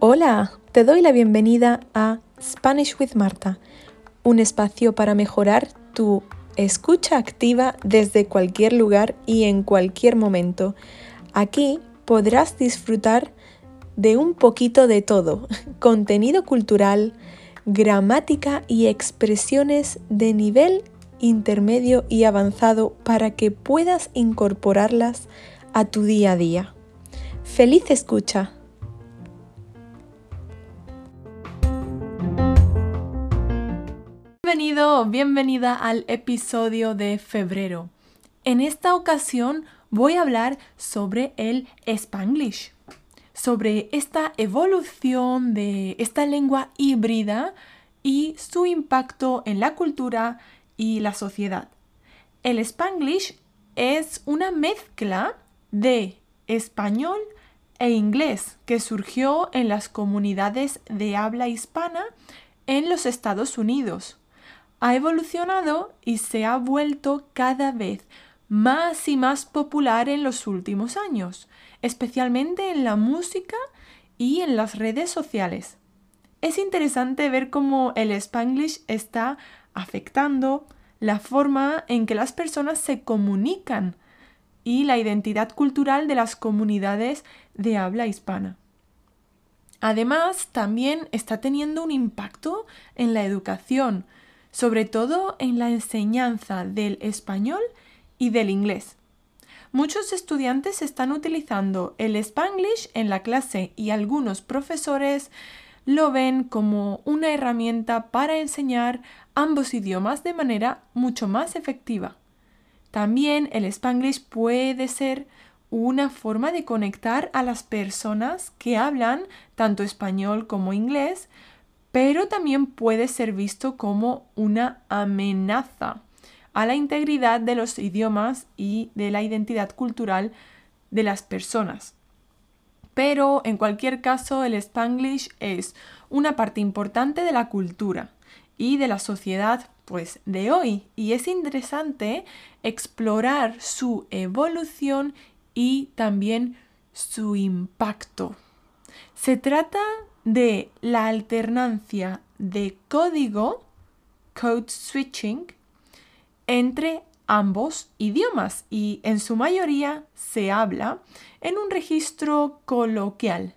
Hola, te doy la bienvenida a Spanish with Marta, un espacio para mejorar tu escucha activa desde cualquier lugar y en cualquier momento. Aquí podrás disfrutar de un poquito de todo, contenido cultural, gramática y expresiones de nivel intermedio y avanzado para que puedas incorporarlas a tu día a día. ¡Feliz escucha! Bienvenido bienvenida al episodio de febrero. En esta ocasión voy a hablar sobre el Spanglish, sobre esta evolución de esta lengua híbrida y su impacto en la cultura y la sociedad. El Spanglish es una mezcla de español e inglés que surgió en las comunidades de habla hispana en los Estados Unidos ha evolucionado y se ha vuelto cada vez más y más popular en los últimos años, especialmente en la música y en las redes sociales. Es interesante ver cómo el spanglish está afectando la forma en que las personas se comunican y la identidad cultural de las comunidades de habla hispana. Además, también está teniendo un impacto en la educación, sobre todo en la enseñanza del español y del inglés. Muchos estudiantes están utilizando el spanglish en la clase y algunos profesores lo ven como una herramienta para enseñar ambos idiomas de manera mucho más efectiva. También el spanglish puede ser una forma de conectar a las personas que hablan tanto español como inglés pero también puede ser visto como una amenaza a la integridad de los idiomas y de la identidad cultural de las personas. Pero en cualquier caso el spanglish es una parte importante de la cultura y de la sociedad pues de hoy y es interesante explorar su evolución y también su impacto. Se trata de la alternancia de código, code switching, entre ambos idiomas y en su mayoría se habla en un registro coloquial,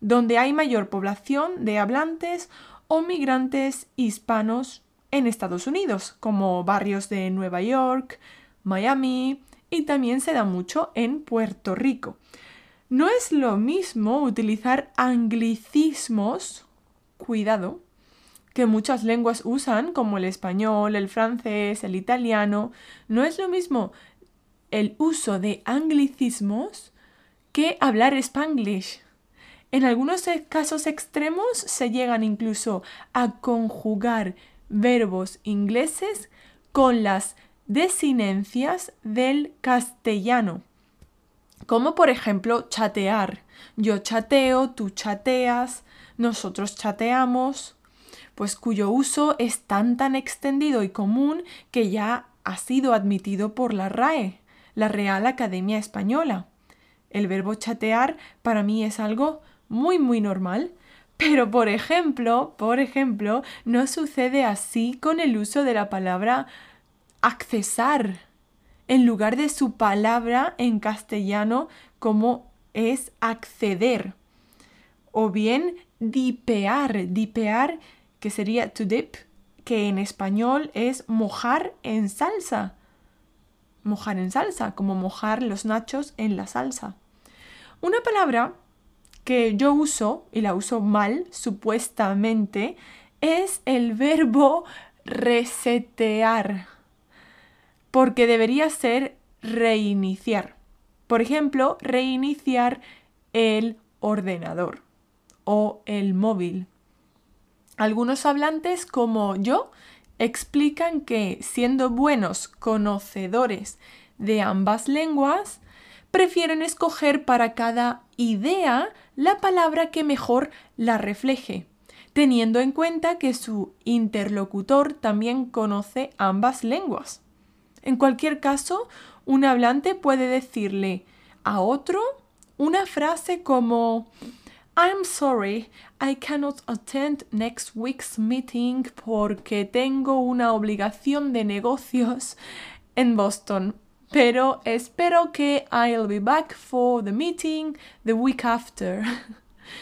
donde hay mayor población de hablantes o migrantes hispanos en Estados Unidos, como barrios de Nueva York, Miami y también se da mucho en Puerto Rico. No es lo mismo utilizar anglicismos, cuidado, que muchas lenguas usan, como el español, el francés, el italiano. No es lo mismo el uso de anglicismos que hablar spanglish. En algunos e-, casos extremos se llegan incluso a conjugar verbos ingleses con las desinencias del castellano como por ejemplo chatear. Yo chateo, tú chateas, nosotros chateamos, pues cuyo uso es tan tan extendido y común que ya ha sido admitido por la RAE, la Real Academia Española. El verbo chatear para mí es algo muy muy normal, pero por ejemplo, por ejemplo, no sucede así con el uso de la palabra accesar en lugar de su palabra en castellano como es acceder. O bien dipear, dipear que sería to dip, que en español es mojar en salsa. Mojar en salsa, como mojar los nachos en la salsa. Una palabra que yo uso, y la uso mal, supuestamente, es el verbo resetear porque debería ser reiniciar. Por ejemplo, reiniciar el ordenador o el móvil. Algunos hablantes como yo explican que siendo buenos conocedores de ambas lenguas, prefieren escoger para cada idea la palabra que mejor la refleje, teniendo en cuenta que su interlocutor también conoce ambas lenguas. En cualquier caso, Un hablante puede decirle a otro una frase como I'm sorry, I cannot attend next week's meeting porque tengo una obligación de negocios en Boston. Pero espero que I'll be back for the meeting the week after.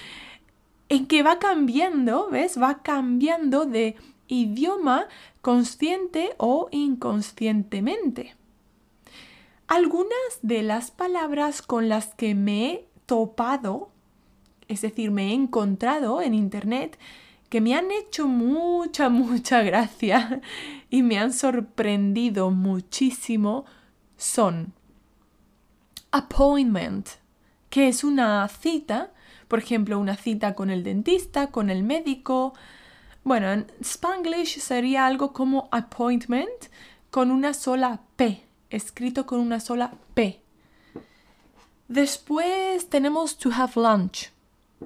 en que va cambiando, ¿ves? Va cambiando de idioma consciente o inconscientemente. Algunas de las palabras con las que me he topado, es decir, me he encontrado en Internet, que me han hecho mucha, mucha gracia y me han sorprendido muchísimo, son appointment, que es una cita, por ejemplo, una cita con el dentista, con el médico. Bueno, en Spanglish sería algo como appointment con una sola P, escrito con una sola P. Después tenemos to have lunch,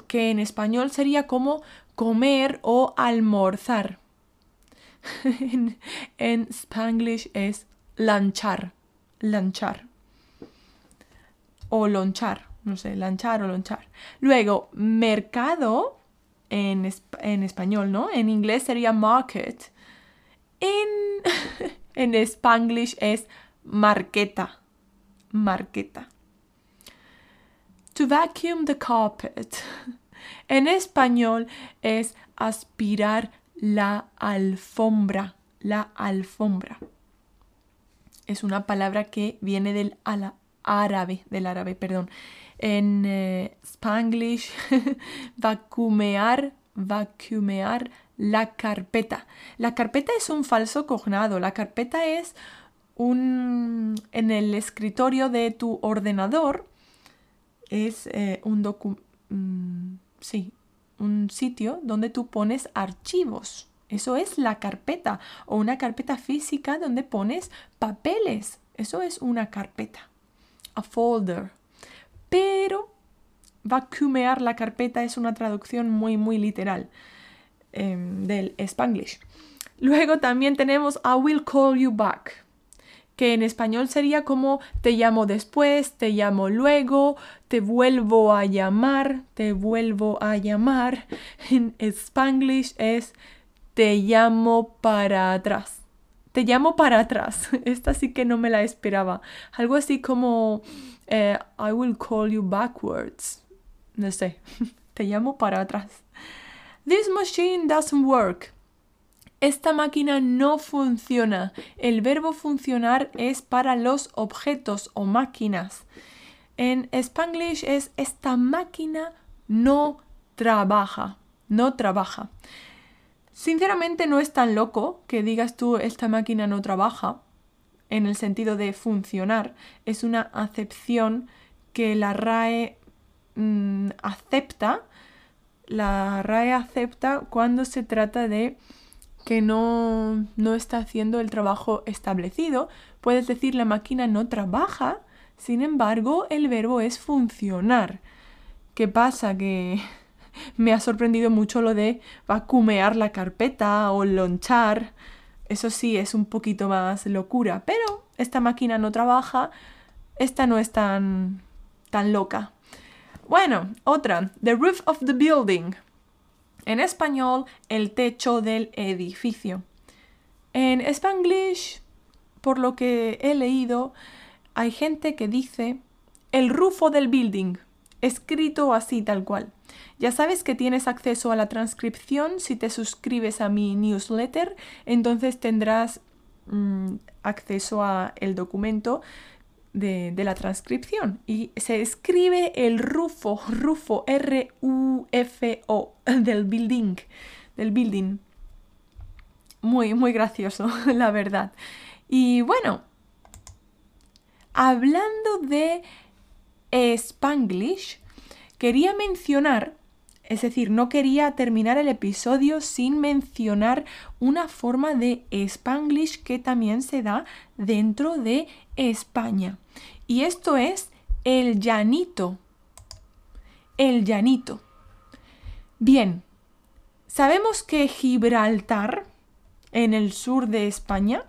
que en español sería como comer o almorzar. en, en Spanglish es lanchar, lanchar. O lonchar, no sé, lanchar o lonchar. Luego, mercado en, en español, ¿no? En inglés sería market. En, en Spanglish es marqueta, marqueta. To vacuum the carpet. En español es aspirar la alfombra, la alfombra. Es una palabra que viene del árabe, del árabe, perdón. En eh, Spanglish, vacuumear, vacuumear la carpeta. La carpeta es un falso cognado. La carpeta es un, en el escritorio de tu ordenador es eh, un mm, sí, un sitio donde tú pones archivos. Eso es la carpeta o una carpeta física donde pones papeles. Eso es una carpeta. A folder. Pero vacuumear la carpeta es una traducción muy, muy literal em, del Spanglish. Luego también tenemos I will call you back que en español sería como te llamo después, te llamo luego, te vuelvo a llamar, te vuelvo a llamar. En spanglish es te llamo para atrás. Te llamo para atrás. Esta sí que no me la esperaba. Algo así como eh, I will call you backwards. No sé. te llamo para atrás. This machine doesn't work. Esta máquina no funciona. El verbo funcionar es para los objetos o máquinas. En Spanglish es esta máquina no trabaja. No trabaja. Sinceramente no es tan loco que digas tú esta máquina no trabaja en el sentido de funcionar. Es una acepción que la RAE mm, acepta. La RAE acepta cuando se trata de que no, no está haciendo el trabajo establecido. Puedes decir la máquina no trabaja, sin embargo el verbo es funcionar. ¿Qué pasa? Que me ha sorprendido mucho lo de vacuumear la carpeta o lonchar. Eso sí es un poquito más locura, pero esta máquina no trabaja, esta no es tan, tan loca. Bueno, otra, the roof of the building. En español, el techo del edificio. En Spanglish, por lo que he leído, hay gente que dice el rufo del building, escrito así tal cual. Ya sabes que tienes acceso a la transcripción si te suscribes a mi newsletter, entonces tendrás mm, acceso a el documento de, la transcripción y se escribe el rufo, rufo, R-U-F-O, del building, del building. Muy, muy gracioso, la verdad. Y bueno, hablando de Spanglish, quería mencionar, es decir, no quería terminar el episodio sin mencionar una forma de Spanglish que también se da dentro de España. Y esto es el llanito. El llanito. Bien, sabemos que Gibraltar, en el sur de España,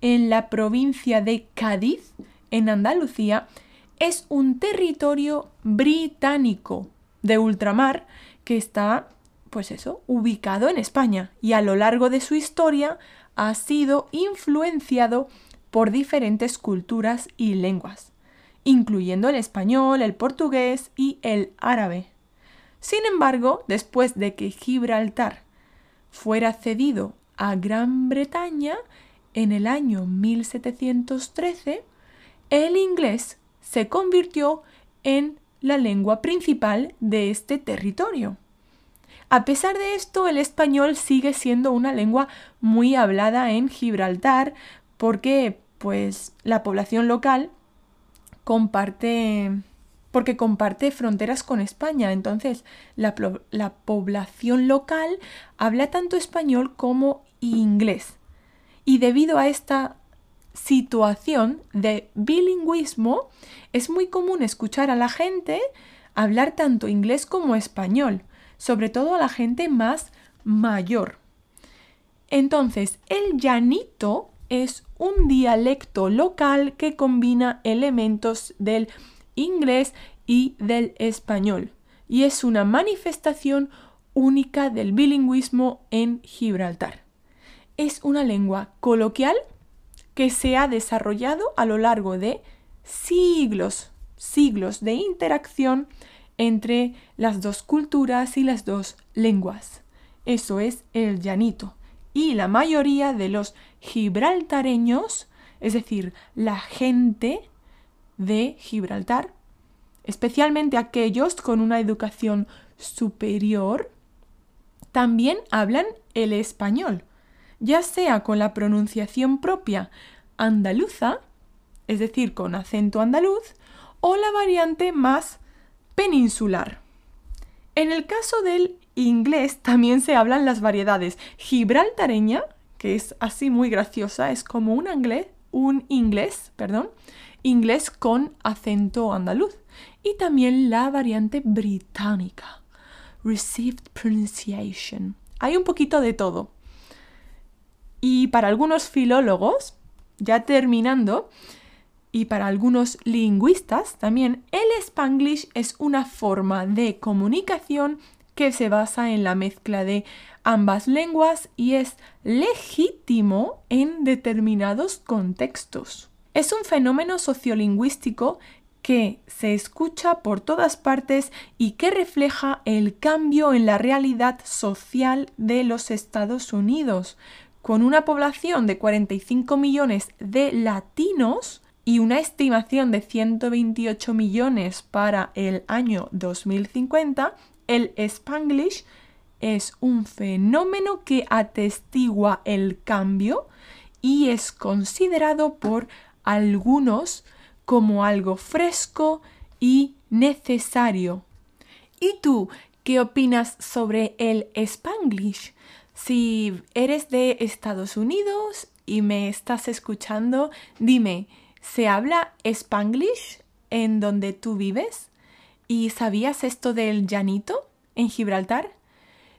en la provincia de Cádiz, en Andalucía, es un territorio británico de ultramar que está, pues eso, ubicado en España y a lo largo de su historia ha sido influenciado por diferentes culturas y lenguas, incluyendo el español, el portugués y el árabe. Sin embargo, después de que Gibraltar fuera cedido a Gran Bretaña en el año 1713, el inglés se convirtió en la lengua principal de este territorio. A pesar de esto, el español sigue siendo una lengua muy hablada en Gibraltar porque pues la población local comparte porque comparte fronteras con España. Entonces, la, la, población local habla tanto español como inglés. Y debido a esta situación de bilingüismo, es muy común escuchar a la gente hablar tanto inglés como español, sobre todo a la gente más mayor. Entonces, el llanito es un dialecto local que combina elementos del inglés y del español y es una manifestación única del bilingüismo en Gibraltar. Es una lengua coloquial que se ha desarrollado a lo largo de siglos, siglos de interacción entre las dos culturas y las dos lenguas. Eso es el llanito. Y la mayoría de los gibraltareños, es decir, la gente de Gibraltar, especialmente aquellos con una educación superior, también hablan el español ya sea con la pronunciación propia andaluza, es decir, con acento andaluz, o la variante más peninsular. En el caso del inglés también se hablan las variedades gibraltareña, que es así muy graciosa, es como un inglés, un inglés, perdón, inglés con acento andaluz, y también la variante británica, received pronunciation. Hay un poquito de todo. Y para algunos filólogos, ya terminando, y para algunos lingüistas también, el spanglish es una forma de comunicación que se basa en la mezcla de ambas lenguas y es legítimo en determinados contextos. Es un fenómeno sociolingüístico que se escucha por todas partes y que refleja el cambio en la realidad social de los Estados Unidos, con una población de 45 millones de latinos y una estimación de 128 millones para el año 2050, el spanglish es un fenómeno que atestigua el cambio y es considerado por algunos como algo fresco y necesario. ¿Y tú qué opinas sobre el spanglish? Si eres de Estados Unidos y me estás escuchando, dime, ¿se habla spanglish en donde tú vives? ¿Y sabías esto del llanito en Gibraltar?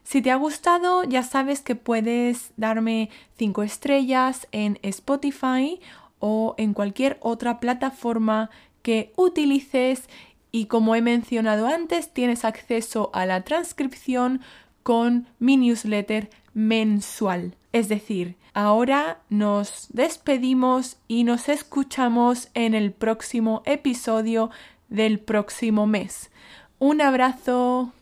Si te ha gustado, ya sabes que puedes darme 5 estrellas en Spotify o en cualquier otra plataforma que utilices y como he mencionado antes, tienes acceso a la transcripción con mi newsletter mensual. Es decir, ahora nos despedimos y nos escuchamos en el próximo episodio del próximo mes. Un abrazo.